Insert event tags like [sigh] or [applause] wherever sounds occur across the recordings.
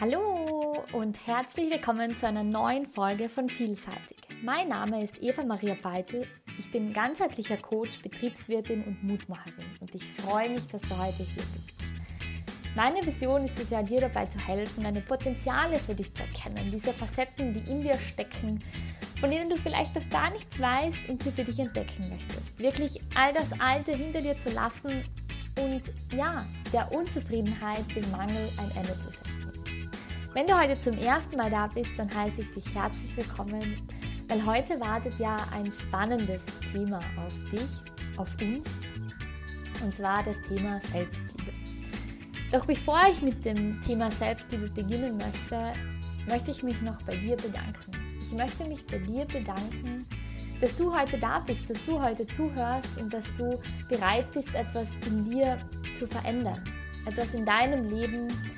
Hallo und herzlich willkommen zu einer neuen Folge von Vielseitig. Mein Name ist Eva Maria Beitel. Ich bin ganzheitlicher Coach, Betriebswirtin und Mutmacherin und ich freue mich, dass du heute hier bist. Meine Vision ist es ja, dir dabei zu helfen, deine Potenziale für dich zu erkennen, diese Facetten, die in dir stecken, von denen du vielleicht noch gar nichts weißt und sie für dich entdecken möchtest. Wirklich all das Alte hinter dir zu lassen und ja, der Unzufriedenheit, dem Mangel ein Ende zu setzen. Wenn du heute zum ersten Mal da bist, dann heiße ich dich herzlich willkommen, weil heute wartet ja ein spannendes Thema auf dich, auf uns, und zwar das Thema Selbstliebe. Doch bevor ich mit dem Thema Selbstliebe beginnen möchte, möchte ich mich noch bei dir bedanken. Ich möchte mich bei dir bedanken, dass du heute da bist, dass du heute zuhörst und dass du bereit bist, etwas in dir zu verändern, etwas in deinem Leben zu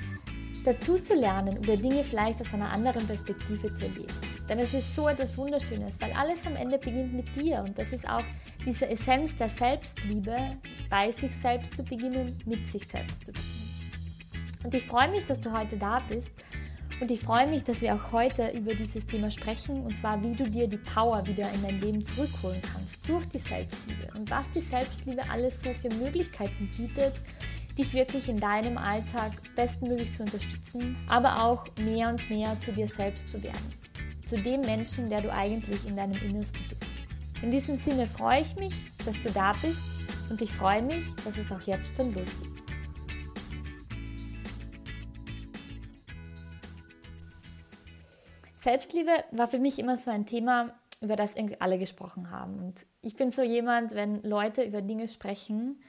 dazu zu lernen, über Dinge vielleicht aus einer anderen Perspektive zu erleben. Denn es ist so etwas Wunderschönes, weil alles am Ende beginnt mit dir und das ist auch diese Essenz der Selbstliebe, bei sich selbst zu beginnen, mit sich selbst zu beginnen. Und ich freue mich, dass du heute da bist und ich freue mich, dass wir auch heute über dieses Thema sprechen und zwar, wie du dir die Power wieder in dein Leben zurückholen kannst durch die Selbstliebe und was die Selbstliebe alles so für Möglichkeiten bietet, dich wirklich in deinem Alltag bestmöglich zu unterstützen, aber auch mehr und mehr zu dir selbst zu werden. Zu dem Menschen, der du eigentlich in deinem Innersten bist. In diesem Sinne freue ich mich, dass du da bist und ich freue mich, dass es auch jetzt schon losgeht. Selbstliebe war für mich immer so ein Thema, über das irgendwie alle gesprochen haben. Und ich bin so jemand, wenn Leute über Dinge sprechen,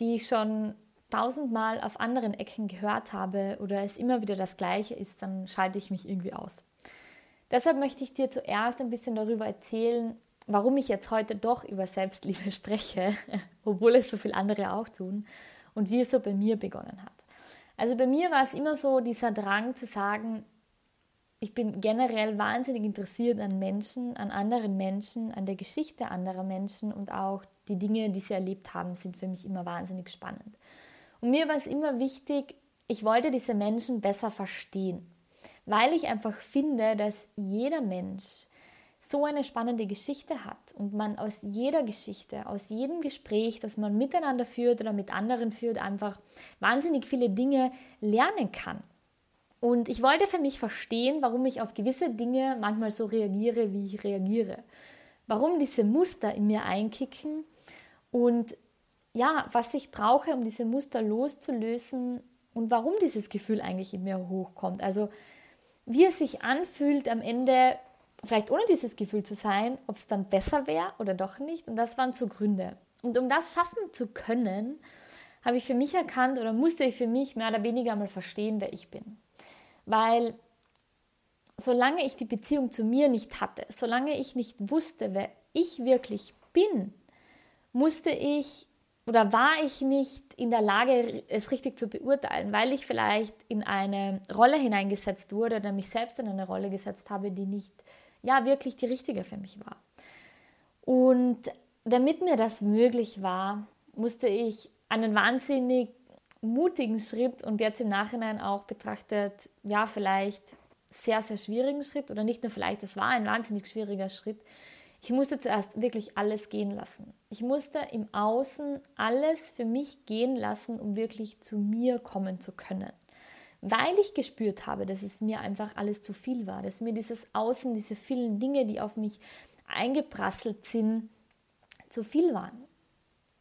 die schon tausendmal auf anderen Ecken gehört habe oder es immer wieder das Gleiche ist, dann schalte ich mich irgendwie aus. Deshalb möchte ich dir zuerst ein bisschen darüber erzählen, warum ich jetzt heute doch über Selbstliebe [laughs] spreche, obwohl es so viele andere auch tun und wie es so bei mir begonnen hat. Also bei mir war es immer so dieser Drang zu sagen, ich bin generell wahnsinnig interessiert an Menschen, an anderen Menschen, an der Geschichte anderer Menschen und auch die Dinge, die sie erlebt haben, sind für mich immer wahnsinnig spannend. Und mir war es immer wichtig, ich wollte diese Menschen besser verstehen, weil ich einfach finde, dass jeder Mensch so eine spannende Geschichte hat und man aus jeder Geschichte, aus jedem Gespräch, das man miteinander führt oder mit anderen führt, einfach wahnsinnig viele Dinge lernen kann. Und ich wollte für mich verstehen, warum ich auf gewisse Dinge manchmal so reagiere, wie ich reagiere. Warum diese Muster in mir einkicken und ja, was ich brauche, um diese Muster loszulösen und warum dieses Gefühl eigentlich in mir hochkommt. Also wie es sich anfühlt am Ende, vielleicht ohne dieses Gefühl zu sein, ob es dann besser wäre oder doch nicht. Und das waren so Gründe. Und um das schaffen zu können, habe ich für mich erkannt oder musste ich für mich mehr oder weniger mal verstehen, wer ich bin. Weil solange ich die Beziehung zu mir nicht hatte, solange ich nicht wusste, wer ich wirklich bin, musste ich oder war ich nicht in der Lage, es richtig zu beurteilen, weil ich vielleicht in eine Rolle hineingesetzt wurde oder mich selbst in eine Rolle gesetzt habe, die nicht ja wirklich die richtige für mich war. Und damit mir das möglich war, musste ich einen wahnsinnig mutigen Schritt und jetzt im Nachhinein auch betrachtet, ja, vielleicht sehr, sehr schwierigen Schritt oder nicht nur vielleicht, es war ein wahnsinnig schwieriger Schritt, ich musste zuerst wirklich alles gehen lassen. Ich musste im Außen alles für mich gehen lassen, um wirklich zu mir kommen zu können. Weil ich gespürt habe, dass es mir einfach alles zu viel war, dass mir dieses Außen, diese vielen Dinge, die auf mich eingeprasselt sind, zu viel waren.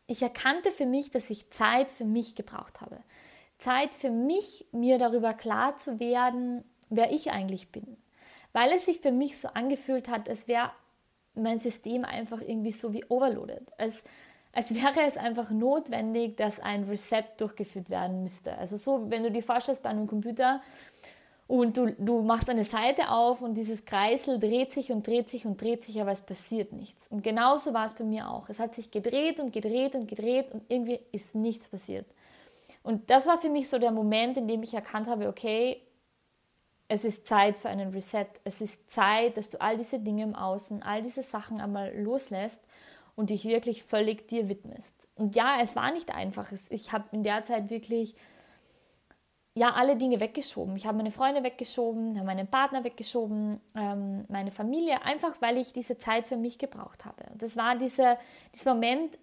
Ich erkannte für mich, dass ich Zeit für mich gebraucht habe. Zeit für mich, mir darüber klar zu werden, wer ich eigentlich bin. Weil es sich für mich so angefühlt hat, als wäre mein System einfach irgendwie so wie overloaded. Als, als wäre es einfach notwendig, dass ein Reset durchgeführt werden müsste. Also so, wenn du dir vorstellst bei einem Computer und du, du machst eine Seite auf und dieses Kreisel dreht sich und dreht sich und dreht sich, aber es passiert nichts. Und genauso war es bei mir auch. Es hat sich gedreht und gedreht und gedreht und irgendwie ist nichts passiert. Und das war für mich so der Moment, in dem ich erkannt habe, okay, es ist Zeit für einen Reset. Es ist Zeit, dass du all diese Dinge im Außen, all diese Sachen einmal loslässt und dich wirklich völlig dir widmest. Und ja, es war nicht einfach. Ich habe in der Zeit wirklich ja alle Dinge weggeschoben. Ich habe meine Freunde weggeschoben, habe meinen Partner weggeschoben, ähm, meine Familie, einfach weil ich diese Zeit für mich gebraucht habe. Und das war diese, dieser Moment,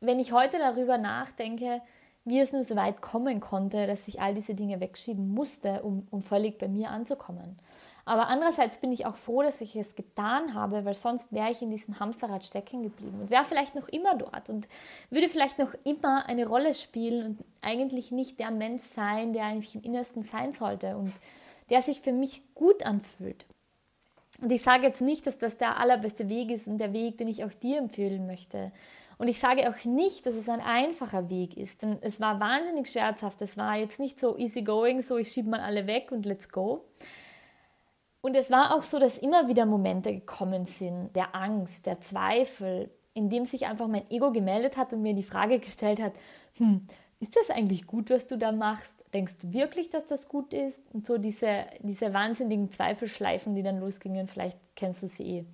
wenn ich heute darüber nachdenke, wie es nur so weit kommen konnte, dass ich all diese Dinge wegschieben musste, um, um völlig bei mir anzukommen. Aber andererseits bin ich auch froh, dass ich es getan habe, weil sonst wäre ich in diesem Hamsterrad stecken geblieben und wäre vielleicht noch immer dort und würde vielleicht noch immer eine Rolle spielen und eigentlich nicht der Mensch sein, der eigentlich im Innersten sein sollte und der sich für mich gut anfühlt. Und ich sage jetzt nicht, dass das der allerbeste Weg ist und der Weg, den ich auch dir empfehlen möchte. Und ich sage auch nicht, dass es ein einfacher Weg ist, denn es war wahnsinnig schmerzhaft. Es war jetzt nicht so easy going, so ich schiebe mal alle weg und let's go. Und es war auch so, dass immer wieder Momente gekommen sind, der Angst, der Zweifel, in dem sich einfach mein Ego gemeldet hat und mir die Frage gestellt hat, hm, ist das eigentlich gut, was du da machst? Denkst du wirklich, dass das gut ist? Und so diese, diese wahnsinnigen Zweifelschleifen, die dann losgingen, vielleicht kennst du sie eh.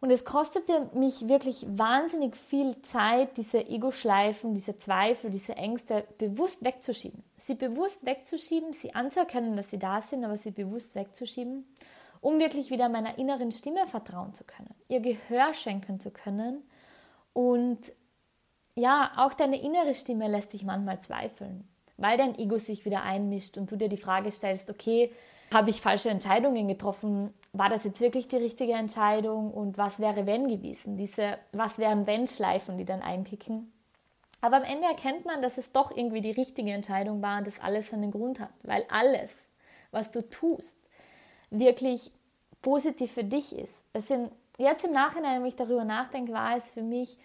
Und es kostete mich wirklich wahnsinnig viel Zeit, diese Ego-Schleifen, diese Zweifel, diese Ängste bewusst wegzuschieben. Sie bewusst wegzuschieben, sie anzuerkennen, dass sie da sind, aber sie bewusst wegzuschieben, um wirklich wieder meiner inneren Stimme vertrauen zu können, ihr Gehör schenken zu können. Und ja, auch deine innere Stimme lässt dich manchmal zweifeln, weil dein Ego sich wieder einmischt und du dir die Frage stellst, okay, habe ich falsche Entscheidungen getroffen? War das jetzt wirklich die richtige Entscheidung? Und was wäre wenn gewesen? Diese Was wären wenn Schleifen, die dann einkicken. Aber am Ende erkennt man, dass es doch irgendwie die richtige Entscheidung war und dass alles einen Grund hat, weil alles, was du tust, wirklich positiv für dich ist. Es sind jetzt im Nachhinein, wenn ich darüber nachdenke, war es für mich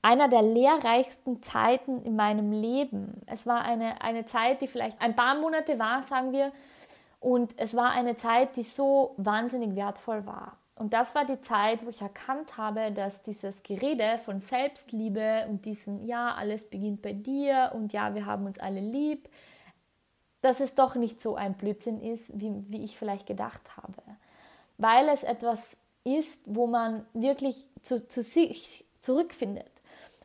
einer der lehrreichsten Zeiten in meinem Leben. Es war eine, eine Zeit, die vielleicht ein paar Monate war, sagen wir, und es war eine Zeit, die so wahnsinnig wertvoll war. Und das war die Zeit, wo ich erkannt habe, dass dieses Gerede von Selbstliebe und diesen, ja, alles beginnt bei dir und ja, wir haben uns alle lieb, dass es doch nicht so ein Blödsinn ist, wie, wie ich vielleicht gedacht habe. Weil es etwas ist, wo man wirklich zu, zu sich zurückfindet,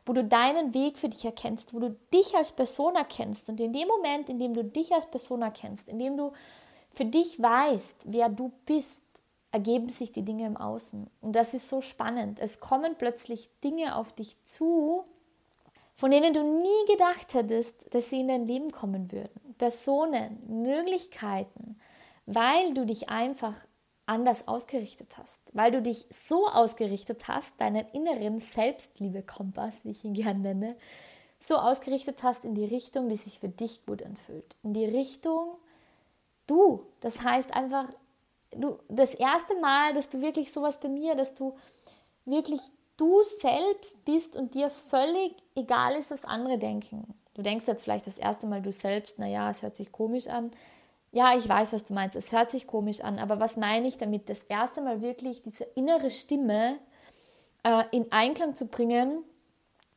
wo du deinen Weg für dich erkennst, wo du dich als Person erkennst. Und in dem Moment, in dem du dich als Person erkennst, in dem du für dich weißt, wer du bist, ergeben sich die Dinge im Außen. Und das ist so spannend. Es kommen plötzlich Dinge auf dich zu, von denen du nie gedacht hättest, dass sie in dein Leben kommen würden. Personen, Möglichkeiten, weil du dich einfach anders ausgerichtet hast, weil du dich so ausgerichtet hast, deinen inneren Selbstliebe-Kompass, wie ich ihn gerne nenne, so ausgerichtet hast in die Richtung, die sich für dich gut anfühlt. In die Richtung, du. Das heißt einfach, du, das erste Mal, dass du wirklich sowas bei mir, dass du wirklich du selbst bist und dir völlig egal ist, was andere denken. Du denkst jetzt vielleicht das erste Mal du selbst, naja, es hört sich komisch an. Ja, ich weiß, was du meinst, es hört sich komisch an, aber was meine ich damit? Das erste Mal wirklich diese innere Stimme äh, in Einklang zu bringen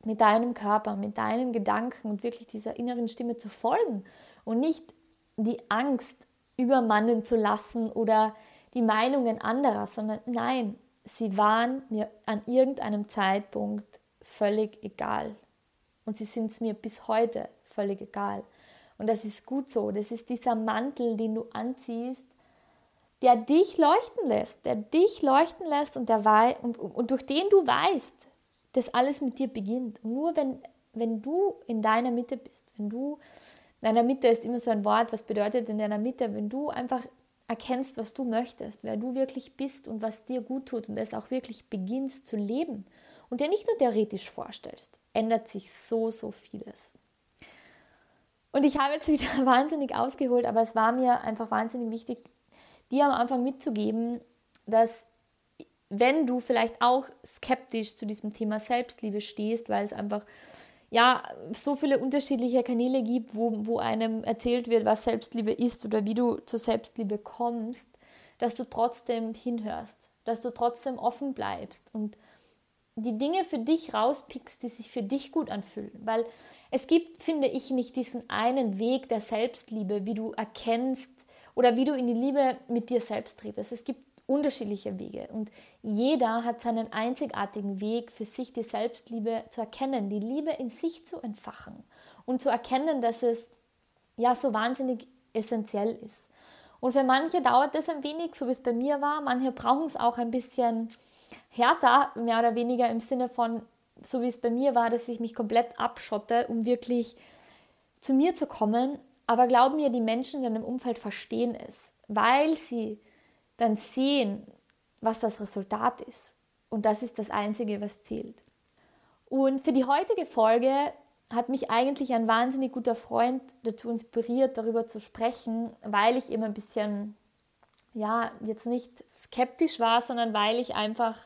mit deinem Körper, mit deinen Gedanken und wirklich dieser inneren Stimme zu folgen und nicht die Angst übermannen zu lassen oder die Meinungen anderer, sondern nein, sie waren mir an irgendeinem Zeitpunkt völlig egal. Und sie sind es mir bis heute völlig egal. Und das ist gut so. Das ist dieser Mantel, den du anziehst, der dich leuchten lässt, der dich leuchten lässt und, der und, und durch den du weißt, dass alles mit dir beginnt. Und nur wenn, wenn du in deiner Mitte bist, wenn du deiner Mitte ist immer so ein Wort, was bedeutet in deiner Mitte, wenn du einfach erkennst, was du möchtest, wer du wirklich bist und was dir gut tut und es auch wirklich beginnst zu leben und dir nicht nur theoretisch vorstellst, ändert sich so, so vieles. Und ich habe jetzt wieder [laughs] wahnsinnig ausgeholt, aber es war mir einfach wahnsinnig wichtig, dir am Anfang mitzugeben, dass wenn du vielleicht auch skeptisch zu diesem Thema Selbstliebe stehst, weil es einfach ja, so viele unterschiedliche Kanäle gibt, wo, wo einem erzählt wird, was Selbstliebe ist oder wie du zur Selbstliebe kommst, dass du trotzdem hinhörst, dass du trotzdem offen bleibst und die Dinge für dich rauspickst, die sich für dich gut anfühlen. Weil es gibt, finde ich, nicht diesen einen Weg der Selbstliebe, wie du erkennst oder wie du in die Liebe mit dir selbst trittst. Es gibt unterschiedliche Wege und jeder hat seinen einzigartigen Weg für sich die Selbstliebe zu erkennen, die Liebe in sich zu entfachen und zu erkennen, dass es ja so wahnsinnig essentiell ist. Und für manche dauert das ein wenig, so wie es bei mir war. Manche brauchen es auch ein bisschen härter, mehr oder weniger im Sinne von, so wie es bei mir war, dass ich mich komplett abschotte, um wirklich zu mir zu kommen. Aber glaub mir, die Menschen in deinem Umfeld verstehen es, weil sie dann sehen, was das Resultat ist. Und das ist das Einzige, was zählt. Und für die heutige Folge hat mich eigentlich ein wahnsinnig guter Freund dazu inspiriert, darüber zu sprechen, weil ich immer ein bisschen, ja, jetzt nicht skeptisch war, sondern weil ich einfach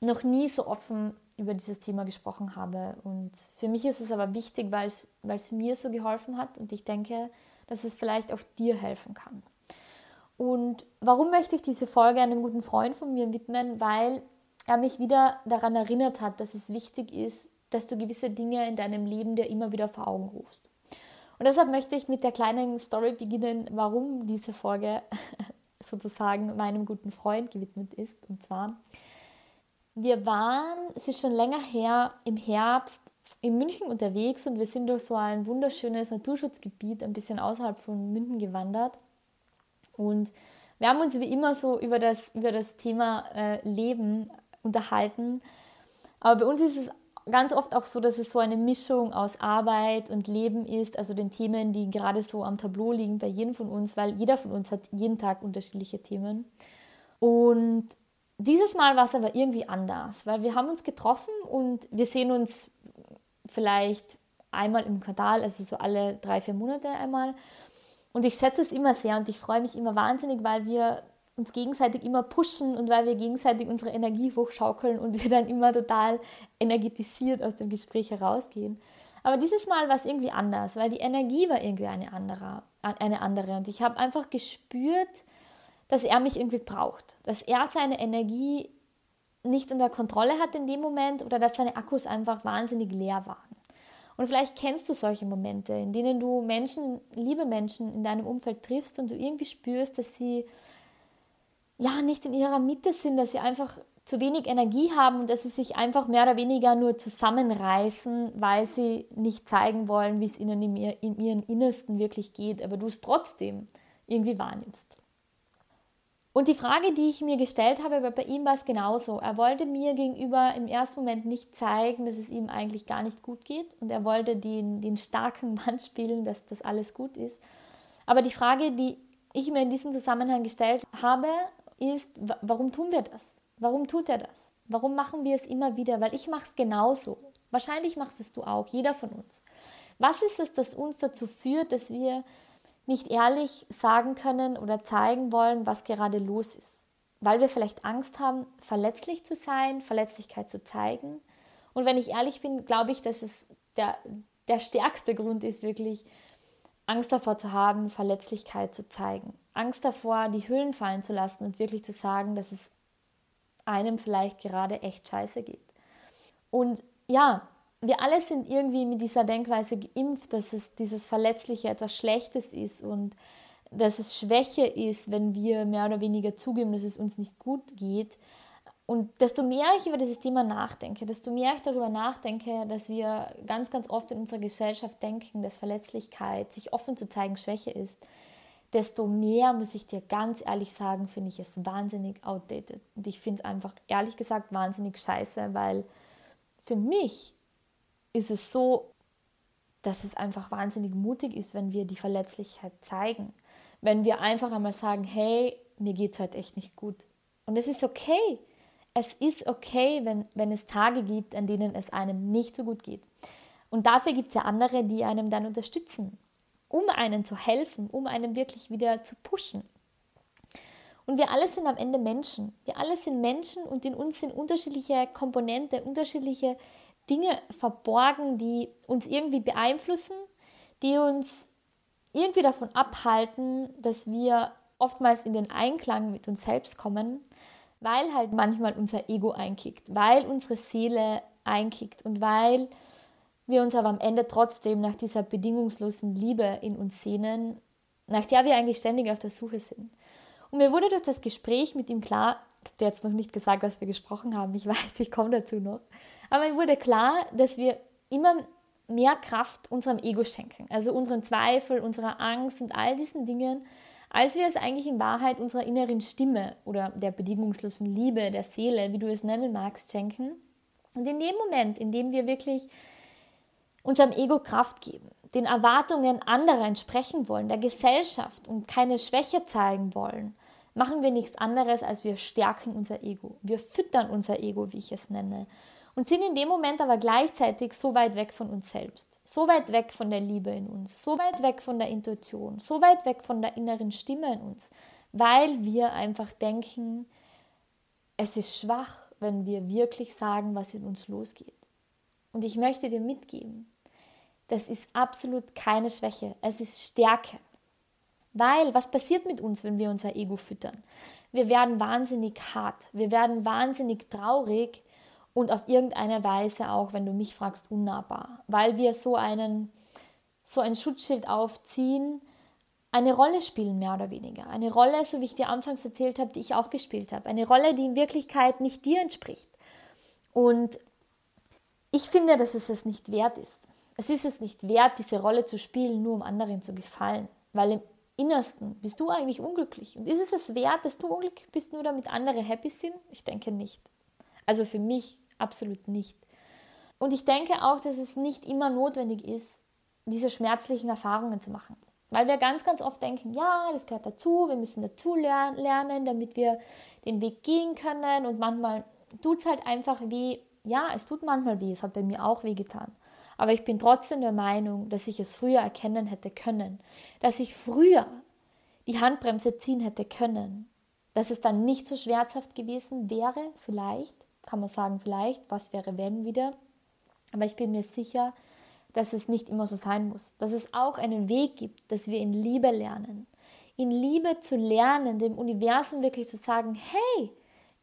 noch nie so offen über dieses Thema gesprochen habe. Und für mich ist es aber wichtig, weil es, mir so geholfen hat und ich denke, dass es vielleicht auch dir helfen kann. Und warum möchte ich diese Folge einem guten Freund von mir widmen? Weil er mich wieder daran erinnert hat, dass es wichtig ist, dass du gewisse Dinge in deinem Leben dir immer wieder vor Augen rufst. Und deshalb möchte ich mit der kleinen Story beginnen, warum diese Folge [laughs] sozusagen meinem guten Freund gewidmet ist. Und zwar, wir waren, es ist schon länger her, im Herbst in München unterwegs und wir sind durch so ein wunderschönes Naturschutzgebiet ein bisschen außerhalb von München gewandert. Und wir haben uns wie immer so über das, über das Thema äh, Leben unterhalten. Aber bei uns ist es ganz oft auch so, dass es so eine Mischung aus Arbeit und Leben ist, also den Themen, die gerade so am Tableau liegen bei jedem von uns, weil jeder von uns hat jeden Tag unterschiedliche Themen. Und dieses Mal war es aber irgendwie anders, weil wir haben uns getroffen und wir sehen uns vielleicht einmal im Quartal, also so alle drei, vier Monate einmal. Und ich schätze es immer sehr und ich freue mich immer wahnsinnig, weil wir uns gegenseitig immer pushen und weil wir gegenseitig unsere Energie hochschaukeln und wir dann immer total energetisiert aus dem Gespräch herausgehen. Aber dieses Mal war es irgendwie anders, weil die Energie war irgendwie eine andere. Eine andere. Und ich habe einfach gespürt, dass er mich irgendwie braucht, dass er seine Energie nicht unter Kontrolle hat in dem Moment oder dass seine Akkus einfach wahnsinnig leer waren. Und vielleicht kennst du solche Momente, in denen du Menschen, liebe Menschen in deinem Umfeld triffst und du irgendwie spürst, dass sie ja nicht in ihrer Mitte sind, dass sie einfach zu wenig Energie haben und dass sie sich einfach mehr oder weniger nur zusammenreißen, weil sie nicht zeigen wollen, wie es ihnen in, ihr, in ihrem Innersten wirklich geht, aber du es trotzdem irgendwie wahrnimmst. Und die Frage, die ich mir gestellt habe, weil bei ihm war es genauso. Er wollte mir gegenüber im ersten Moment nicht zeigen, dass es ihm eigentlich gar nicht gut geht. Und er wollte den, den starken [laughs] Mann spielen, dass das alles gut ist. Aber die Frage, die ich mir in diesem Zusammenhang gestellt habe, ist, warum tun wir das? Warum tut er das? Warum machen wir es immer wieder? Weil ich mache es genauso. Wahrscheinlich machst es du auch, jeder von uns. Was ist es, das uns dazu führt, dass wir nicht ehrlich sagen können oder zeigen wollen, was gerade los ist? Weil wir vielleicht Angst haben, verletzlich zu sein, Verletzlichkeit zu zeigen. Und wenn ich ehrlich bin, glaube ich, dass es der, der stärkste Grund ist, wirklich Angst davor zu haben, Verletzlichkeit zu zeigen. Angst davor, die Hüllen fallen zu lassen und wirklich zu sagen, dass es einem vielleicht gerade echt scheiße geht. Und ja, wir alle sind irgendwie mit dieser Denkweise geimpft, dass es dieses Verletzliche etwas Schlechtes ist und dass es Schwäche ist, wenn wir mehr oder weniger zugeben, dass es uns nicht gut geht. Und desto mehr ich über dieses Thema nachdenke, desto mehr ich darüber nachdenke, dass wir ganz, ganz oft in unserer Gesellschaft denken, dass Verletzlichkeit, sich offen zu zeigen, Schwäche ist, desto mehr, muss ich dir ganz ehrlich sagen, finde ich es wahnsinnig outdated. Und ich finde es einfach, ehrlich gesagt, wahnsinnig scheiße, weil für mich ist es so, dass es einfach wahnsinnig mutig ist, wenn wir die Verletzlichkeit zeigen. Wenn wir einfach einmal sagen, hey, mir geht es heute echt nicht gut. Und es ist okay. Es ist okay, wenn, wenn es Tage gibt, an denen es einem nicht so gut geht. Und dafür gibt es ja andere, die einem dann unterstützen um einen zu helfen, um einen wirklich wieder zu pushen. Und wir alle sind am Ende Menschen. Wir alle sind Menschen und in uns sind unterschiedliche Komponente, unterschiedliche Dinge verborgen, die uns irgendwie beeinflussen, die uns irgendwie davon abhalten, dass wir oftmals in den Einklang mit uns selbst kommen, weil halt manchmal unser Ego einkickt, weil unsere Seele einkickt und weil wir uns aber am Ende trotzdem nach dieser bedingungslosen Liebe in uns sehnen, nach der wir eigentlich ständig auf der Suche sind. Und mir wurde durch das Gespräch mit ihm klar, ich habe jetzt noch nicht gesagt, was wir gesprochen haben, ich [laughs] weiß, ich komme dazu noch, aber mir wurde klar, dass wir immer mehr Kraft unserem Ego schenken, also unseren Zweifel, unserer Angst und all diesen Dingen, als wir es eigentlich in Wahrheit unserer inneren Stimme oder der bedingungslosen Liebe, der Seele, wie du es nennen magst, schenken. Und in dem Moment, in dem wir wirklich unserem Ego Kraft geben, den Erwartungen anderer entsprechen wollen, der Gesellschaft und keine Schwäche zeigen wollen, machen wir nichts anderes, als wir stärken unser Ego. Wir füttern unser Ego, wie ich es nenne und sind in dem Moment aber gleichzeitig so weit weg von uns selbst, so weit weg von der Liebe in uns, so weit weg von der Intuition, so weit weg von der inneren Stimme in uns, weil wir einfach denken, es ist schwach, wenn wir wirklich sagen, was in uns losgeht. Und ich möchte dir mitgeben, das ist absolut keine Schwäche, es ist Stärke. Weil, was passiert mit uns, wenn wir unser Ego füttern? Wir werden wahnsinnig hart, wir werden wahnsinnig traurig, und auf irgendeine Weise auch, wenn du mich fragst, unnahbar, weil wir so einen so ein Schutzschild aufziehen, eine Rolle spielen, mehr oder weniger. Eine Rolle, so wie ich dir anfangs erzählt habe, die ich auch gespielt habe. Eine Rolle, die in Wirklichkeit nicht dir entspricht. Und ich finde, dass es es nicht wert ist. Es ist es nicht wert, diese Rolle zu spielen, nur um anderen zu gefallen. Weil im Innersten bist du eigentlich unglücklich. Und ist es es wert, dass du unglücklich bist, nur damit andere happy sind? Ich denke nicht. Also für mich Absolut nicht. Und ich denke auch, dass es nicht immer notwendig ist, diese schmerzlichen Erfahrungen zu machen. Weil wir ganz, ganz oft denken, ja, das gehört dazu, wir müssen dazu lernen, damit wir den Weg gehen können. Und manchmal tut es halt einfach weh. Ja, es tut manchmal weh, es hat bei mir auch weh getan. Aber ich bin trotzdem der Meinung, dass ich es früher erkennen hätte können. Dass ich früher die Handbremse ziehen hätte können. Dass es dann nicht so schmerzhaft gewesen wäre, vielleicht kann man sagen, vielleicht, was wäre, wenn wieder. Aber ich bin mir sicher, dass es nicht immer so sein muss. Dass es auch einen Weg gibt, dass wir in Liebe lernen. In Liebe zu lernen, dem Universum wirklich zu sagen, hey,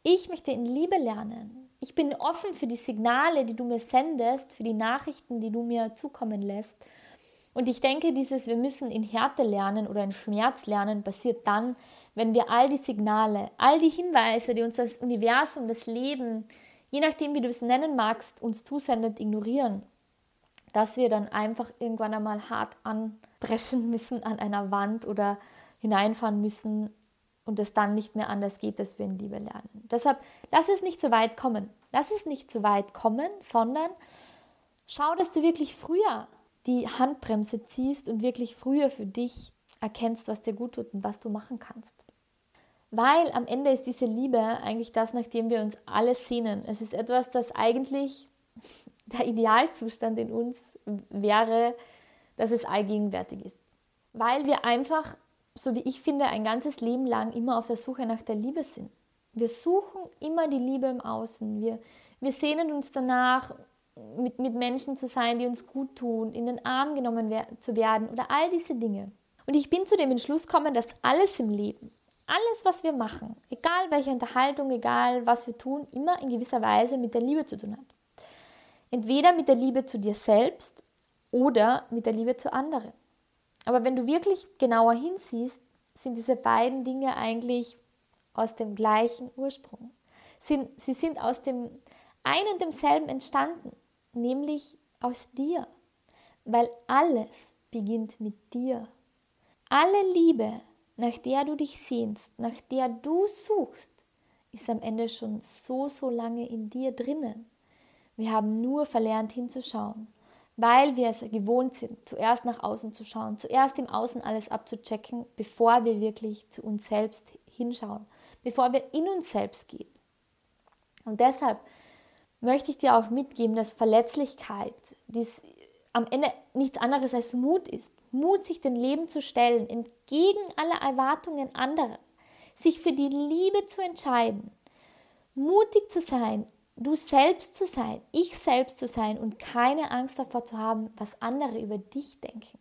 ich möchte in Liebe lernen. Ich bin offen für die Signale, die du mir sendest, für die Nachrichten, die du mir zukommen lässt. Und ich denke, dieses Wir müssen in Härte lernen oder in Schmerz lernen, passiert dann, wenn wir all die Signale, all die Hinweise, die uns das Universum, das Leben, je nachdem, wie du es nennen magst, uns zusendet, ignorieren, dass wir dann einfach irgendwann einmal hart anbrechen [laughs] müssen an einer Wand oder hineinfahren müssen und es dann nicht mehr anders geht, dass wir in Liebe lernen. Deshalb lass es nicht zu weit kommen. Lass es nicht zu weit kommen, sondern schau, dass du wirklich früher die Handbremse ziehst und wirklich früher für dich erkennst, was dir gut tut und was du machen kannst. Weil am Ende ist diese Liebe eigentlich das, nach dem wir uns alle sehnen. Es ist etwas, das eigentlich [laughs] der Idealzustand in uns wäre, dass es allgegenwärtig ist. Weil wir einfach, so wie ich finde, ein ganzes Leben lang immer auf der Suche nach der Liebe sind. Wir suchen immer die Liebe im Außen. Wir, wir sehnen uns danach, mit, mit Menschen zu sein, die uns gut tun, in den Arm genommen zu werden oder all diese Dinge. Und ich bin zu dem Entschluss gekommen, dass alles im Leben, alles, was wir machen, egal welche Unterhaltung, egal was wir tun, immer in gewisser Weise mit der Liebe zu tun hat. Entweder mit der Liebe zu dir selbst oder mit der Liebe zu anderen. Aber wenn du wirklich genauer hinsiehst, sind diese beiden Dinge eigentlich aus dem gleichen Ursprung. Sie, sind aus dem ein und demselben entstanden, nämlich aus dir, weil alles beginnt mit dir. Alle Liebe, nach der du dich sehnst, nach der du suchst, ist am Ende schon so, so lange in dir drinnen. Wir haben nur verlernt hinzuschauen, weil wir es gewohnt sind, zuerst nach außen zu schauen, zuerst im Außen alles abzuchecken, bevor wir wirklich zu uns selbst hinschauen, bevor wir in uns selbst gehen. Und deshalb möchte ich dir auch mitgeben, dass Verletzlichkeit dies am Ende nichts anderes als Mut ist. Mut, sich dem Leben zu stellen, entgegen aller Erwartungen anderer, sich für die Liebe zu entscheiden, mutig zu sein, du selbst zu sein, ich selbst zu sein und keine Angst davor zu haben, was andere über dich denken.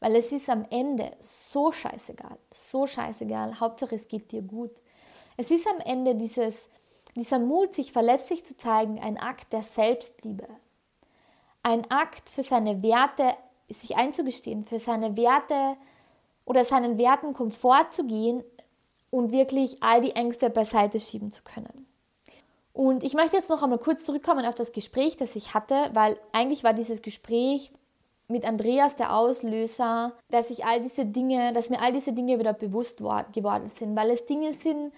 Weil es ist am Ende so scheißegal, so scheißegal, Hauptsache es geht dir gut. Es ist am Ende dieses, dieser Mut, sich verletzlich zu zeigen, ein Akt der Selbstliebe. Ein Akt für seine Werte sich einzugestehen, für seine Werte oder seinen Werten Komfort zu gehen und wirklich all die Ängste beiseite schieben zu können. Und ich möchte jetzt noch einmal kurz zurückkommen auf das Gespräch, das ich hatte, weil eigentlich war dieses Gespräch mit Andreas der Auslöser, dass ich all diese Dinge, dass mir all diese Dinge wieder bewusst geworden sind, weil es Dinge sind,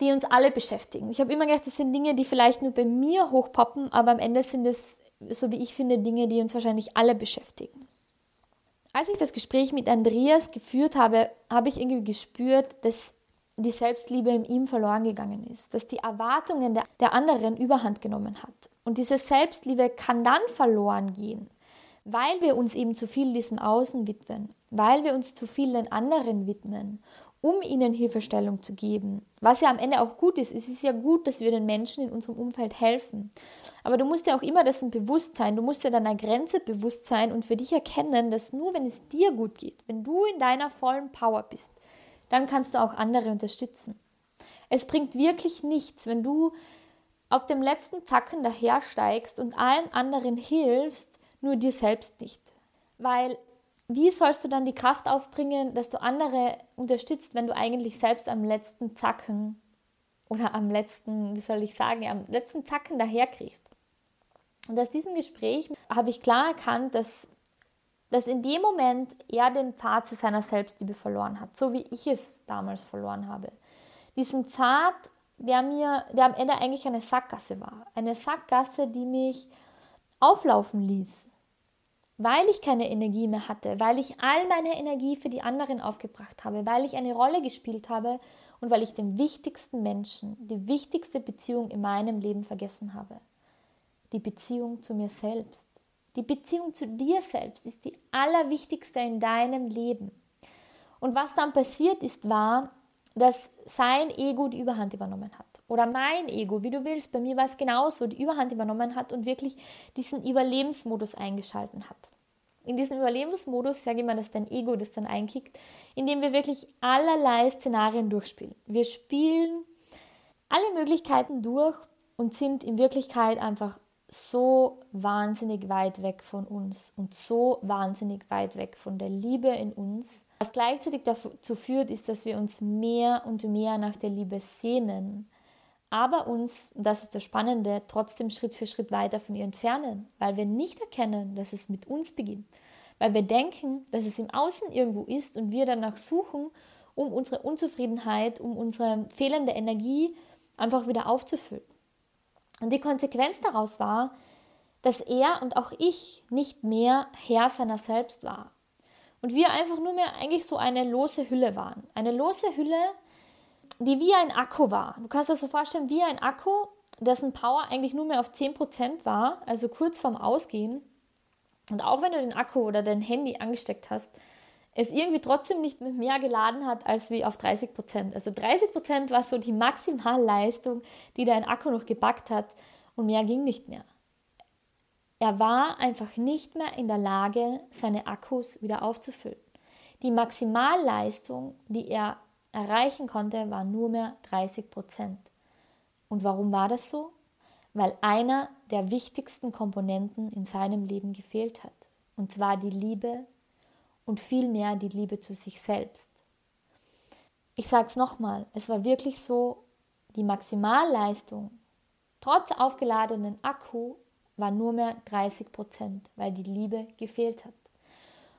die uns alle beschäftigen. Ich habe immer gedacht, das sind Dinge, die vielleicht nur bei mir hochpoppen, aber am Ende sind es, so wie ich finde, Dinge, die uns wahrscheinlich alle beschäftigen. Als ich das Gespräch mit Andreas geführt habe, habe ich irgendwie gespürt, dass die Selbstliebe in ihm verloren gegangen ist, dass die Erwartungen der, der anderen überhand genommen hat. Und diese Selbstliebe kann dann verloren gehen, weil wir uns eben zu viel diesem Außen widmen, weil wir uns zu viel den anderen widmen, um ihnen Hilfestellung zu geben. Was ja am Ende auch gut ist. Es ist ja gut, dass wir den Menschen in unserem Umfeld helfen. Aber du musst ja auch immer dessen bewusst sein. Du musst ja deiner Grenze bewusst sein und für dich erkennen, dass nur wenn es dir gut geht, wenn du in deiner vollen Power bist, dann kannst du auch andere unterstützen. Es bringt wirklich nichts, wenn du auf dem letzten Zacken dahersteigst und allen anderen hilfst, nur dir selbst nicht. Weil wie sollst du dann die Kraft aufbringen, dass du andere unterstützt, wenn du eigentlich selbst am letzten Zacken oder am letzten, wie soll ich sagen, am letzten Zacken daherkriegst? Und aus diesem Gespräch habe ich klar erkannt, dass dass in dem Moment er den Pfad zu seiner Selbstliebe verloren hat, so wie ich es damals verloren habe. Diesen Pfad, der mir, der am Ende eigentlich eine Sackgasse war. Eine Sackgasse, die mich auflaufen ließ, weil ich keine Energie mehr hatte, weil ich all meine Energie für die anderen aufgebracht habe, weil ich eine Rolle gespielt habe und weil ich den wichtigsten Menschen, die wichtigste Beziehung in meinem Leben vergessen habe. Die Beziehung zu mir selbst. Die Beziehung zu dir selbst ist die allerwichtigste in deinem Leben. Und was dann passiert ist, war, dass sein Ego die Überhand übernommen hat. Oder mein Ego, wie du willst, bei mir war es genauso, die Überhand übernommen hat und wirklich diesen Überlebensmodus eingeschalten hat. In diesem Überlebensmodus, sage ich mal, dass dein Ego das dann einkickt, indem wir wirklich allerlei Szenarien durchspielen. Wir spielen alle Möglichkeiten durch und sind in Wirklichkeit einfach so wahnsinnig weit weg von uns und so wahnsinnig weit weg von der Liebe in uns. Was gleichzeitig dazu führt, ist, dass wir uns mehr und mehr nach der Liebe sehnen, aber uns, das ist das Spannende, trotzdem Schritt für Schritt weiter von ihr entfernen, weil wir nicht erkennen, dass es mit uns beginnt, weil wir denken, dass es im Außen irgendwo ist und wir danach suchen, um unsere Unzufriedenheit, um unsere fehlende Energie einfach wieder aufzufüllen. Und die Konsequenz daraus war, dass er und auch ich nicht mehr Herr seiner selbst war. Und wir einfach nur mehr eigentlich so eine lose Hülle waren. Eine lose Hülle, die wie ein Akku war. Du kannst das so vorstellen, wie ein Akku, dessen Power eigentlich nur mehr auf 10% war, also kurz vorm Ausgehen. Und auch wenn du den Akku oder dein Handy angesteckt hast, es irgendwie trotzdem nicht mehr geladen hat als wie auf 30 Prozent. Also 30 Prozent war so die Maximalleistung, die dein Akku noch gepackt hat und mehr ging nicht mehr. Er war einfach nicht mehr in der Lage, seine Akkus wieder aufzufüllen. Die Maximalleistung, die er erreichen konnte, war nur mehr 30 Prozent. Und warum war das so? Weil einer der wichtigsten Komponenten in seinem Leben gefehlt hat. Und zwar die Liebe und vielmehr die Liebe zu sich selbst. Ich sage es nochmal, es war wirklich so, die Maximalleistung trotz aufgeladenen Akku war nur mehr 30 Prozent, weil die Liebe gefehlt hat.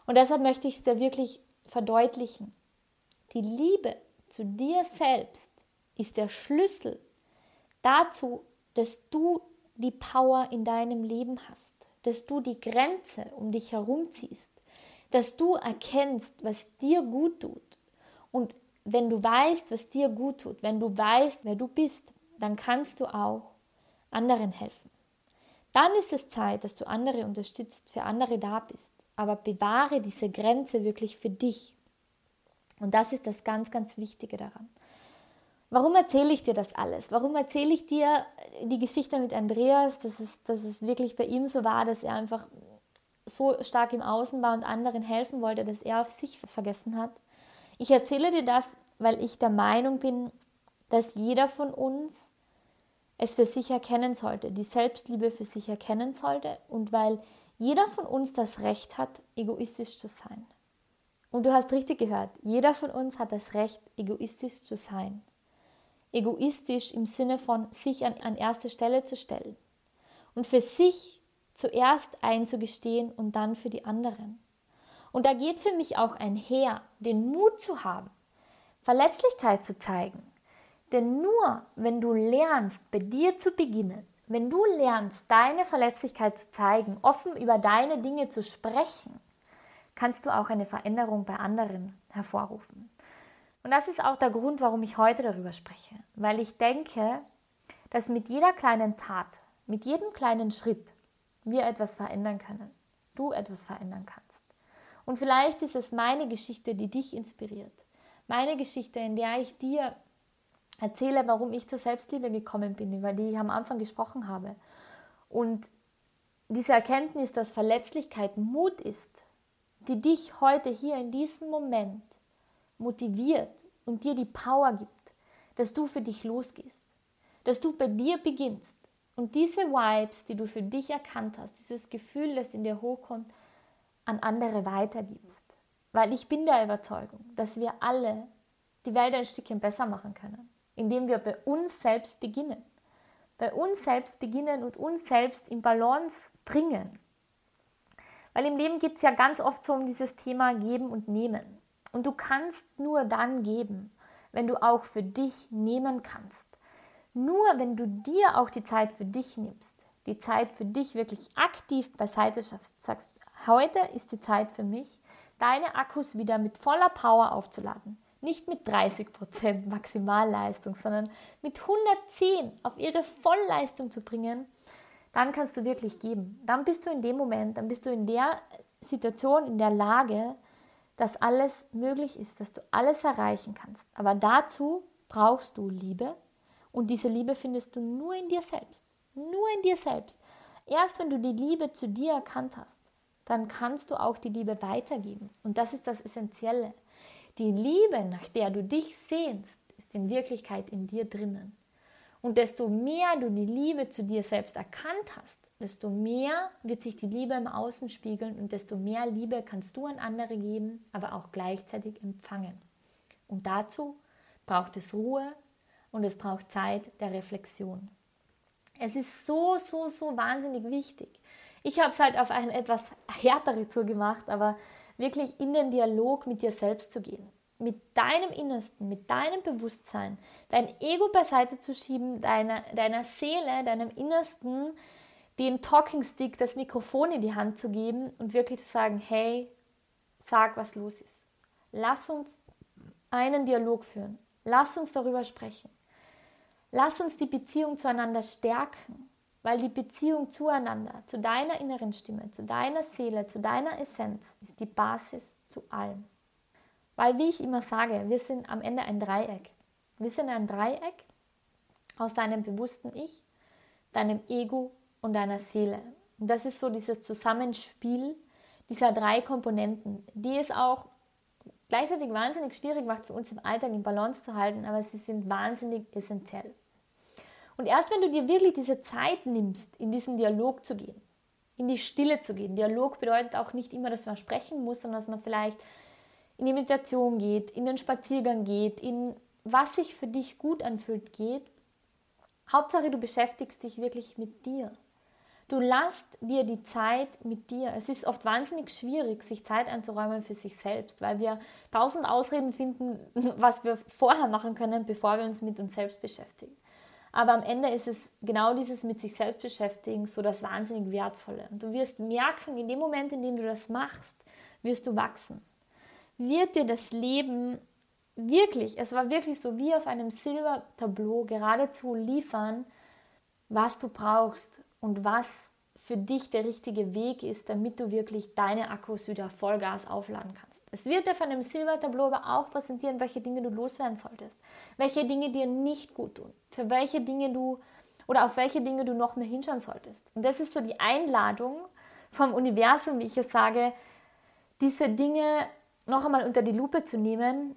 Und deshalb möchte ich es dir wirklich verdeutlichen. Die Liebe zu dir selbst ist der Schlüssel dazu, dass du die Power in deinem Leben hast, dass du die Grenze um dich herumziehst, dass du erkennst, was dir gut tut. Und wenn du weißt, was dir gut tut, wenn du weißt, wer du bist, dann kannst du auch anderen helfen. Dann ist es Zeit, dass du andere unterstützt, für andere da bist. Aber bewahre diese Grenze wirklich für dich. Und das ist das ganz, ganz Wichtige daran. Warum erzähle ich dir das alles? Warum erzähle ich dir die Geschichte mit Andreas, dass es, dass es wirklich bei ihm so war, dass er einfach so stark im Außen war und anderen helfen wollte, dass er auf sich vergessen hat. Ich erzähle dir das, weil ich der Meinung bin, dass jeder von uns es für sich erkennen sollte, die Selbstliebe für sich erkennen sollte und weil jeder von uns das Recht hat, egoistisch zu sein. Und du hast richtig gehört, jeder von uns hat das Recht, egoistisch zu sein. egoistisch im Sinne von sich an, an erste Stelle zu stellen und für sich zuerst einzugestehen und dann für die anderen. Und da geht für mich auch einher, den Mut zu haben, Verletzlichkeit zu zeigen. Denn nur wenn du lernst, bei dir zu beginnen, wenn du lernst, deine Verletzlichkeit zu zeigen, offen über deine Dinge zu sprechen, kannst du auch eine Veränderung bei anderen hervorrufen. Und das ist auch der Grund, warum ich heute darüber spreche, weil ich denke, dass mit jeder kleinen Tat, mit jedem kleinen Schritt wir etwas verändern können, du etwas verändern kannst. Und vielleicht ist es meine Geschichte, die dich inspiriert. Meine Geschichte, in der ich dir erzähle, warum ich zur Selbstliebe gekommen bin, über die ich am Anfang gesprochen habe. Und diese Erkenntnis, dass Verletzlichkeit Mut ist, die dich heute hier in diesem Moment motiviert und dir die Power gibt, dass du für dich losgehst, dass du bei dir beginnst und diese Vibes, die du für dich erkannt hast, dieses Gefühl, das in dir hochkommt, an andere weitergibst. Weil ich bin der Überzeugung, dass wir alle die Welt ein Stückchen besser machen können, indem wir bei uns selbst beginnen. Bei uns selbst beginnen und uns selbst in Balance bringen. Weil im Leben geht es ja ganz oft so um dieses Thema Geben und Nehmen. Und du kannst nur dann geben, wenn du auch für dich nehmen kannst. Nur wenn du dir auch die Zeit für dich nimmst, die Zeit für dich wirklich aktiv beiseite schaffst, sagst, Heute ist die Zeit für mich, deine Akkus wieder mit voller Power aufzuladen. Nicht mit 30% Maximalleistung, sondern mit 110 auf ihre Vollleistung zu bringen. Dann kannst du wirklich geben. Dann bist du in dem Moment, dann bist du in der Situation, in der Lage, dass alles möglich ist, dass du alles erreichen kannst. Aber dazu brauchst du Liebe und diese Liebe findest du nur in dir selbst. Nur in dir selbst. Erst wenn du die Liebe zu dir erkannt hast, dann kannst du auch die Liebe weitergeben. Und das ist das Essentielle. Die Liebe, nach der du dich sehnst, ist in Wirklichkeit in dir drinnen. Und desto mehr du die Liebe zu dir selbst erkannt hast, desto mehr wird sich die Liebe im Außen spiegeln und desto mehr Liebe kannst du an andere geben, aber auch gleichzeitig empfangen. Und dazu braucht es Ruhe und es braucht Zeit der Reflexion. Es ist so, so, so wahnsinnig wichtig, ich habe es halt auf eine etwas härtere Tour gemacht, aber wirklich in den Dialog mit dir selbst zu gehen. Mit deinem Innersten, mit deinem Bewusstsein, dein Ego beiseite zu schieben, deiner, deiner Seele, deinem Innersten, den Talking Stick, das Mikrofon in die Hand zu geben und wirklich zu sagen, hey, sag, was los ist. Lass uns einen Dialog führen. Lass uns darüber sprechen. Lass uns die Beziehung zueinander stärken weil die Beziehung zueinander, zu deiner inneren Stimme, zu deiner Seele, zu deiner Essenz ist die Basis zu allem. Weil, wie ich immer sage, wir sind am Ende ein Dreieck. Wir sind ein Dreieck aus deinem bewussten Ich, deinem Ego und deiner Seele. Und das ist so dieses Zusammenspiel dieser drei Komponenten, die es auch gleichzeitig wahnsinnig schwierig macht für uns im Alltag in Balance zu halten, aber sie sind wahnsinnig essentiell. Und erst wenn du dir wirklich diese Zeit nimmst, in diesen Dialog zu gehen, in die Stille zu gehen. Dialog bedeutet auch nicht immer, dass man sprechen muss, sondern dass man vielleicht in die Meditation geht, in den Spaziergang geht, in was sich für dich gut anfühlt geht. Hauptsache, du beschäftigst dich wirklich mit dir. Du lasst dir die Zeit mit dir. Es ist oft wahnsinnig schwierig, sich Zeit einzuräumen für sich selbst, weil wir tausend Ausreden finden, [laughs] was wir vorher machen können, bevor wir uns mit uns selbst beschäftigen. Aber am Ende ist es genau dieses mit sich selbst beschäftigen so das wahnsinnig Wertvolle. Und du wirst merken, in dem Moment, in dem du das machst, wirst du wachsen. Wird dir das Leben wirklich, es war wirklich so wie auf einem Silbertableau geradezu liefern, was du brauchst und was für dich der richtige Weg ist, damit du wirklich deine Akkus wieder Vollgas aufladen kannst. Es wird dir von dem Silbertableau aber auch präsentieren, welche Dinge du loswerden solltest, welche Dinge dir nicht gut tun, für welche Dinge du oder auf welche Dinge du noch mehr hinschauen solltest. Und das ist so die Einladung vom Universum, wie ich es sage, diese Dinge noch einmal unter die Lupe zu nehmen,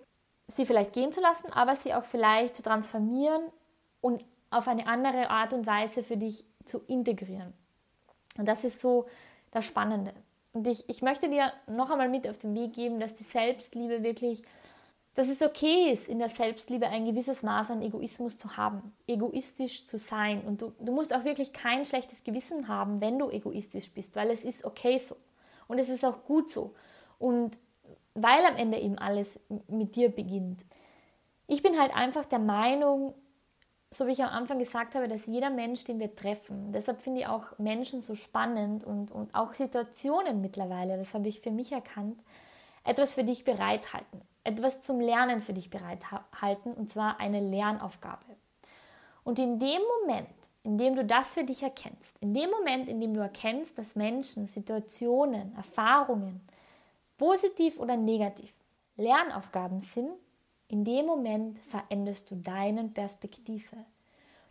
sie vielleicht gehen zu lassen, aber sie auch vielleicht zu transformieren und auf eine andere Art und Weise für dich zu integrieren. Und das ist so das Spannende. Und ich, ich möchte dir noch einmal mit auf den Weg geben, dass die Selbstliebe wirklich dass es okay ist, in der Selbstliebe ein gewisses Maß an Egoismus zu haben, egoistisch zu sein. Und du, du musst auch wirklich kein schlechtes Gewissen haben, wenn du egoistisch bist, weil es ist okay so. Und es ist auch gut so. Und weil am Ende eben alles mit dir beginnt. Ich bin halt einfach der Meinung, so wie ich am Anfang gesagt habe, dass jeder Mensch, den wir treffen, deshalb finde ich auch Menschen so spannend und, und auch Situationen mittlerweile, das habe ich für mich erkannt, etwas für dich bereithalten, etwas zum Lernen für dich bereithalten und zwar eine Lernaufgabe. Und in dem Moment, in dem du das für dich erkennst, in dem Moment, in dem du erkennst, dass Menschen, Situationen, Erfahrungen, positiv oder negativ, Lernaufgaben sind, in dem Moment veränderst du deine Perspektive.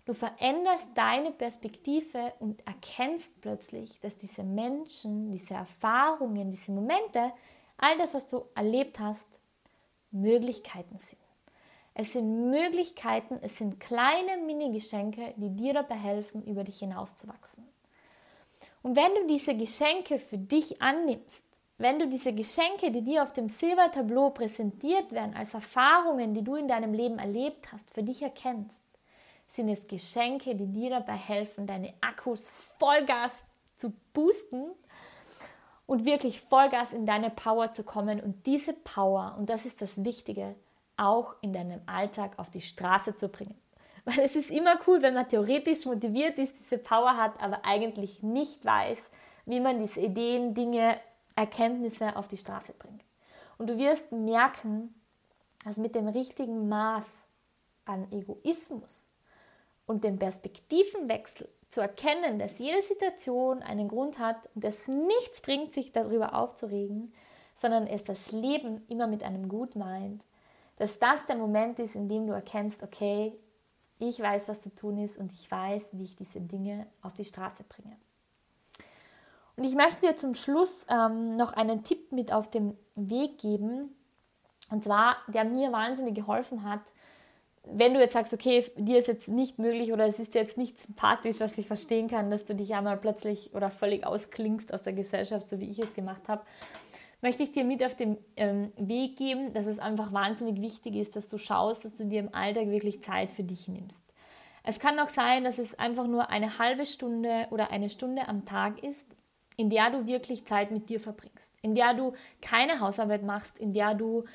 Du veränderst deine Perspektive und erkennst plötzlich, dass diese Menschen, diese Erfahrungen, diese Momente, all das, was du erlebt hast, Möglichkeiten sind. Es sind Möglichkeiten, es sind kleine Mini-Geschenke, die dir dabei helfen, über dich hinauszuwachsen. Und wenn du diese Geschenke für dich annimmst, wenn du diese Geschenke, die dir auf dem Silbertableau präsentiert werden, als Erfahrungen, die du in deinem Leben erlebt hast, für dich erkennst, sind es Geschenke, die dir dabei helfen, deine Akkus Vollgas zu boosten und wirklich Vollgas in deine Power zu kommen und diese Power, und das ist das Wichtige, auch in deinem Alltag auf die Straße zu bringen. [laughs] Weil es ist immer cool, wenn man theoretisch motiviert ist, diese Power hat, aber eigentlich nicht weiß, wie man diese Ideen, Dinge Erkenntnisse auf die Straße bringt. Und du wirst merken, dass mit dem richtigen Maß an Egoismus und dem Perspektivenwechsel zu erkennen, dass jede Situation einen Grund hat und es nichts bringt, sich darüber aufzuregen, sondern es das Leben immer mit einem Gut meint, dass das der Moment ist, in dem du erkennst, okay, ich weiß, was zu tun ist und ich weiß, wie ich diese Dinge auf die Straße bringe. Und ich möchte dir zum Schluss ähm, noch einen Tipp mit auf den Weg geben, und zwar, der mir wahnsinnig geholfen hat, wenn du jetzt sagst, okay, dir ist jetzt nicht möglich oder es ist jetzt nicht sympathisch, was ich verstehen kann, dass du dich einmal plötzlich oder völlig ausklingst aus der Gesellschaft, so wie ich es gemacht habe, möchte ich dir mit auf den ähm, Weg geben, dass es einfach wahnsinnig wichtig ist, dass du schaust, dass du dir im Alltag wirklich Zeit für dich nimmst. Es kann auch sein, dass es einfach nur eine halbe Stunde oder eine Stunde am Tag ist, in der du wirklich Zeit mit dir verbringst, in der du keine Hausarbeit machst, in der du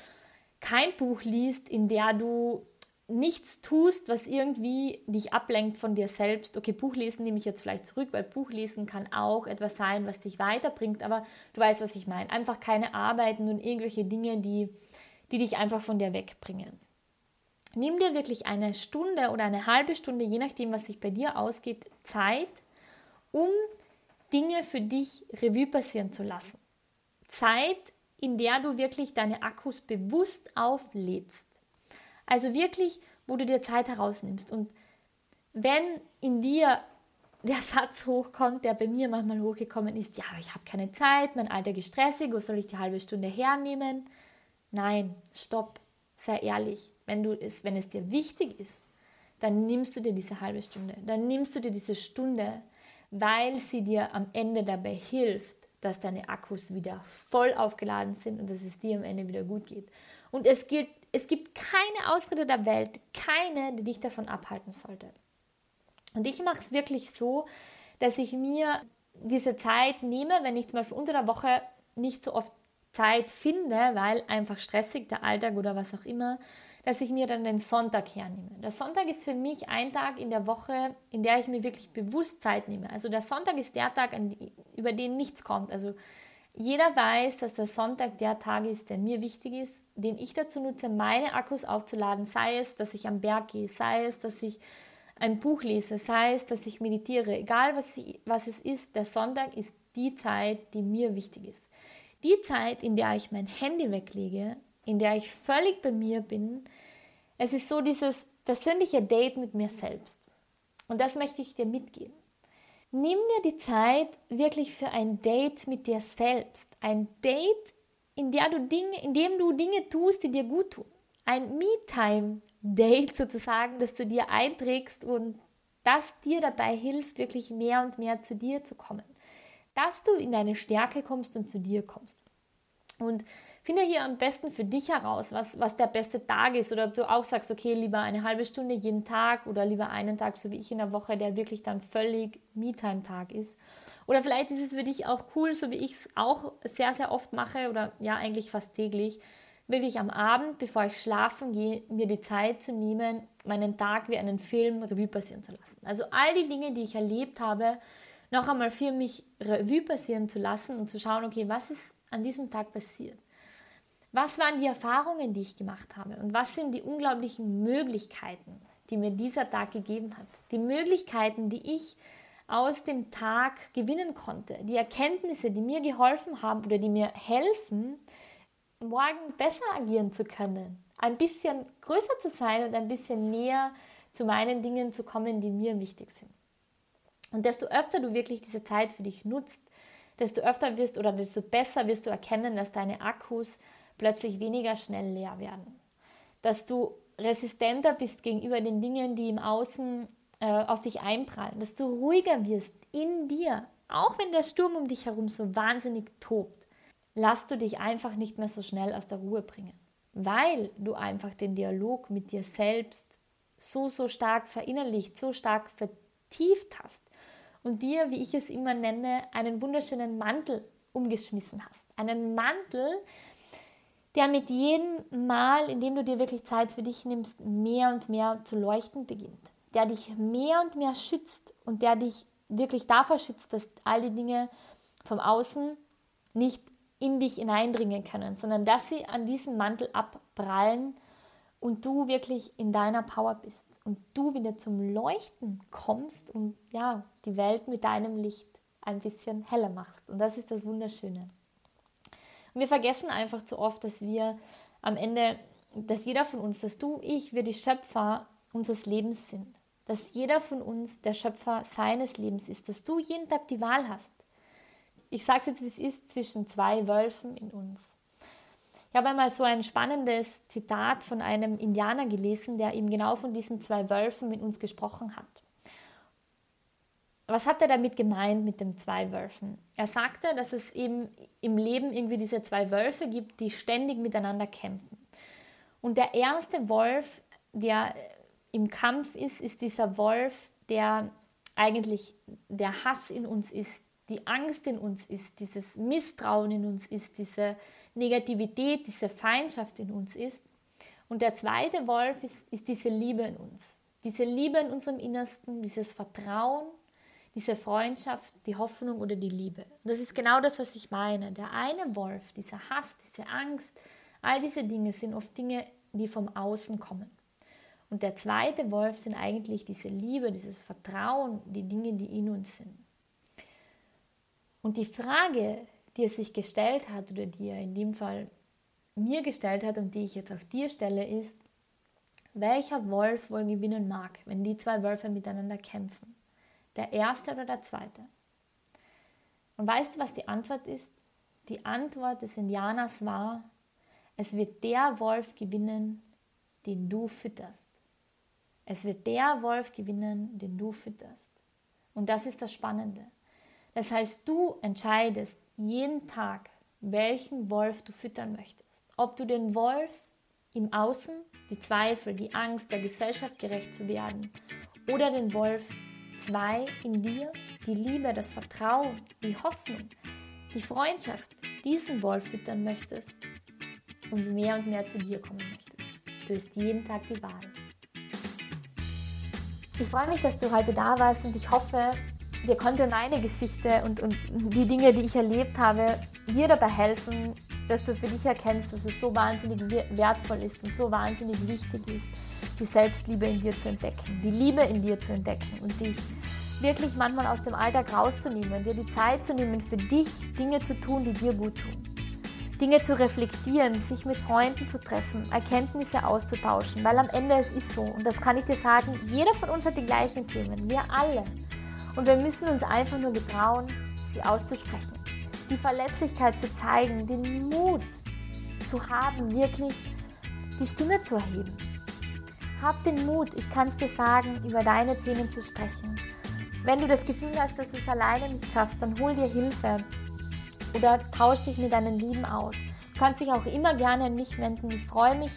kein Buch liest, in der du nichts tust, was irgendwie dich ablenkt von dir selbst. Okay, Buchlesen nehme ich jetzt vielleicht zurück, weil Buchlesen kann auch etwas sein, was dich weiterbringt, aber du weißt, was ich meine. Einfach keine Arbeiten und irgendwelche Dinge, die, die dich einfach von dir wegbringen. Nimm dir wirklich eine Stunde oder eine halbe Stunde, je nachdem, was sich bei dir ausgeht, Zeit, um Dinge für dich Revue passieren zu lassen. Zeit, in der du wirklich deine Akkus bewusst auflädst. Also wirklich, wo du dir Zeit herausnimmst. Und wenn in dir der Satz hochkommt, der bei mir manchmal hochgekommen ist, ja, ich habe keine Zeit, mein Alltag ist stressig, wo soll ich die halbe Stunde hernehmen? Nein, stopp, sei ehrlich. Wenn, du es, wenn es dir wichtig ist, dann nimmst du dir diese halbe Stunde, dann nimmst du dir diese Stunde, weil sie dir am Ende dabei hilft, dass deine Akkus wieder voll aufgeladen sind und dass es dir am Ende wieder gut geht. Und es, gilt, es gibt keine Ausrede der Welt, keine, die dich davon abhalten sollte. Und ich mache es wirklich so, dass ich mir diese Zeit nehme, wenn ich zum Beispiel unter der Woche nicht so oft Zeit finde, weil einfach stressig der Alltag oder was auch immer, dass ich mir dann den Sonntag hernehme. Der Sonntag ist für mich ein Tag in der Woche, in der ich mir wirklich bewusst Zeit nehme. Also der Sonntag ist der Tag, über den nichts kommt. Also jeder weiß, dass der Sonntag der Tag ist, der mir wichtig ist, den ich dazu nutze, meine Akkus aufzuladen. Sei es, dass ich am Berg gehe, sei es, dass ich ein Buch lese, sei es, dass ich meditiere. Egal was, ich, was es ist, der Sonntag ist die Zeit, die mir wichtig ist. Die Zeit, in der ich mein Handy weglege, in der ich völlig bei mir bin. Es ist so dieses persönliche Date mit mir selbst. Und das möchte ich dir mitgeben. Nimm dir die Zeit wirklich für ein Date mit dir selbst. Ein Date, in, der du Dinge, in dem du Dinge tust, die dir gut tun. Ein Me-Time-Date sozusagen, das du dir einträgst und das dir dabei hilft, wirklich mehr und mehr zu dir zu kommen. Dass du in deine Stärke kommst und zu dir kommst. Und Finde hier am besten für dich heraus, was, was der beste Tag ist oder ob du auch sagst, okay, lieber eine halbe Stunde jeden Tag oder lieber einen Tag, so wie ich in der Woche, der wirklich dann völlig Me-Time-Tag ist. Oder vielleicht ist es für dich auch cool, so wie ich es auch sehr, sehr oft mache oder ja, eigentlich fast täglich, wirklich am Abend, bevor ich schlafen gehe, mir die Zeit zu nehmen, meinen Tag wie einen Film Revue passieren zu lassen. Also all die Dinge, die ich erlebt habe, noch einmal für mich Revue passieren zu lassen und zu schauen, okay, was ist an diesem Tag passiert? Was waren die Erfahrungen, die ich gemacht habe? Und was sind die unglaublichen Möglichkeiten, die mir dieser Tag gegeben hat? Die Möglichkeiten, die ich aus dem Tag gewinnen konnte. Die Erkenntnisse, die mir geholfen haben oder die mir helfen, morgen besser agieren zu können. Ein bisschen größer zu sein und ein bisschen näher zu meinen Dingen zu kommen, die mir wichtig sind. Und desto öfter du wirklich diese Zeit für dich nutzt, desto öfter wirst oder desto besser wirst du erkennen, dass deine Akkus plötzlich weniger schnell leer werden. Dass du resistenter bist gegenüber den Dingen, die im Außen äh, auf dich einprallen, dass du ruhiger wirst in dir, auch wenn der Sturm um dich herum so wahnsinnig tobt, lass du dich einfach nicht mehr so schnell aus der Ruhe bringen, weil du einfach den Dialog mit dir selbst so, so stark verinnerlicht, so stark vertieft hast und dir, wie ich es immer nenne, einen wunderschönen Mantel umgeschmissen hast. Einen Mantel, der mit jedem Mal, in dem du dir wirklich Zeit für dich nimmst, mehr und mehr zu leuchten beginnt der dich mehr und mehr schützt und der dich wirklich davor schützt, dass all die Dinge vom Außen nicht in dich hineindringen können, sondern dass sie an diesen Mantel abprallen und du wirklich in deiner Power bist und du wieder zum Leuchten kommst und ja, die Welt mit deinem Licht ein bisschen heller machst. Und das ist das Wunderschöne. Wir vergessen einfach zu oft, dass wir am Ende, dass jeder von uns, dass du, ich, wir die Schöpfer unseres Lebens sind dass jeder von uns der Schöpfer seines Lebens ist, dass du jeden Tag die Wahl hast. Ich sage es jetzt, wie es ist, zwischen zwei Wölfen in uns. Ich habe einmal so ein spannendes Zitat von einem Indianer gelesen, der eben genau von diesen zwei Wölfen mit uns gesprochen hat. Was hat er damit gemeint mit den zwei Wölfen? Er sagte, dass es eben im Leben irgendwie diese zwei Wölfe gibt, die ständig miteinander kämpfen. Und der erste Wolf, der im Kampf ist, ist dieser Wolf, der eigentlich der Hass in uns ist, die Angst in uns ist, dieses Misstrauen in uns ist, diese Negativität, diese Feindschaft in uns ist. Und der zweite Wolf ist, ist diese Liebe in uns. Diese Liebe in unserem Innersten, dieses Vertrauen, diese Freundschaft, die Hoffnung oder die Liebe. Und das ist genau das, was ich meine. Der eine Wolf, dieser Hass, diese Angst, all diese Dinge sind oft Dinge, die vom Außen kommen. Und der zweite Wolf sind eigentlich diese Liebe, dieses Vertrauen, die Dinge, die in uns sind. Und die Frage, die er sich gestellt hat oder die er in dem Fall mir gestellt hat und die ich jetzt auch dir stelle, ist, welcher Wolf wohl gewinnen mag, wenn die zwei Wölfe miteinander kämpfen? Der erste oder der zweite? Und weißt du, was die Antwort ist? Die Antwort des Indianers war, es wird der Wolf gewinnen, den du fütterst. Es wird der Wolf gewinnen, den du fütterst. Und das ist das Spannende. Das heißt, du entscheidest jeden Tag, welchen Wolf du füttern möchtest. Ob du den Wolf im Außen, die Zweifel, die Angst, der Gesellschaft gerecht zu werden, oder den Wolf zwei in dir, die Liebe, das Vertrauen, die Hoffnung, die Freundschaft, diesen Wolf füttern möchtest und mehr und mehr zu dir kommen möchtest. Du hast jeden Tag die Wahl. Ich freue mich, dass du heute da warst und ich hoffe, dir konnte meine Geschichte und, und die Dinge, die ich erlebt habe, dir dabei helfen, dass du für dich erkennst, dass es so wahnsinnig wertvoll ist und so wahnsinnig wichtig ist, die Selbstliebe in dir zu entdecken, die Liebe in dir zu entdecken und dich wirklich manchmal aus dem Alltag rauszunehmen, dir die Zeit zu nehmen, für dich Dinge zu tun, die dir gut tun. Dinge zu reflektieren, sich mit Freunden zu treffen, Erkenntnisse auszutauschen, weil am Ende es ist so, und das kann ich dir sagen, jeder von uns hat die gleichen Themen, wir alle. Und wir müssen uns einfach nur getrauen, sie auszusprechen, die Verletzlichkeit zu zeigen, den Mut zu haben, wirklich die Stimme zu erheben. Hab den Mut, ich kann es dir sagen, über deine Themen zu sprechen. Wenn du das Gefühl hast, dass du es alleine nicht schaffst, dann hol dir Hilfe oder tausch dich mit deinen Lieben aus. Du kannst dich auch immer gerne an mich wenden. Ich freue mich,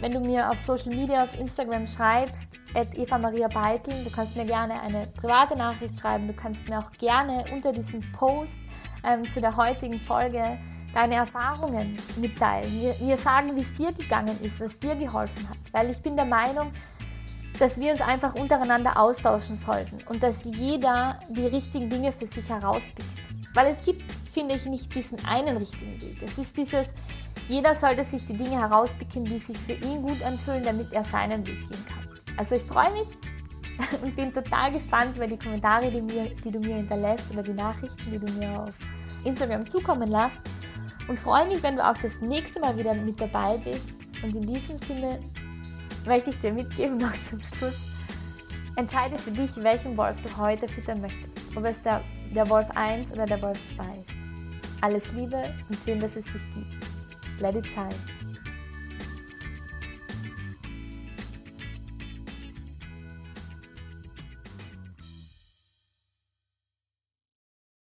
wenn du mir auf Social Media, auf Instagram schreibst, at Eva Maria Beitel. Du kannst mir gerne eine private Nachricht schreiben. Du kannst mir auch gerne unter diesem Post ähm, zu der heutigen Folge deine Erfahrungen mitteilen, mir, mir sagen, wie es dir gegangen ist, was dir geholfen hat. Weil ich bin der Meinung, dass wir uns einfach untereinander austauschen sollten und dass jeder die richtigen Dinge für sich herauspickt. Weil es gibt, finde ich, nicht diesen einen richtigen Weg. Es ist dieses, jeder sollte sich die Dinge herauspicken, die sich für ihn gut anfühlen, damit er seinen Weg gehen kann. Also ich freue mich [laughs] und bin total gespannt über die Kommentare, die, mir, die du mir hinterlässt oder die Nachrichten, die du mir auf Instagram zukommen lässt. Und freue mich, wenn du auch das nächste Mal wieder mit dabei bist. Und in diesem Sinne möchte ich dir mitgeben, [laughs] noch zum Schluss. Entscheide für dich, welchen Wolf du heute füttern möchtest. Ob es der, der Wolf 1 oder der Wolf 2 ist. Alles Liebe und schön, dass es dich gibt. Let it shine.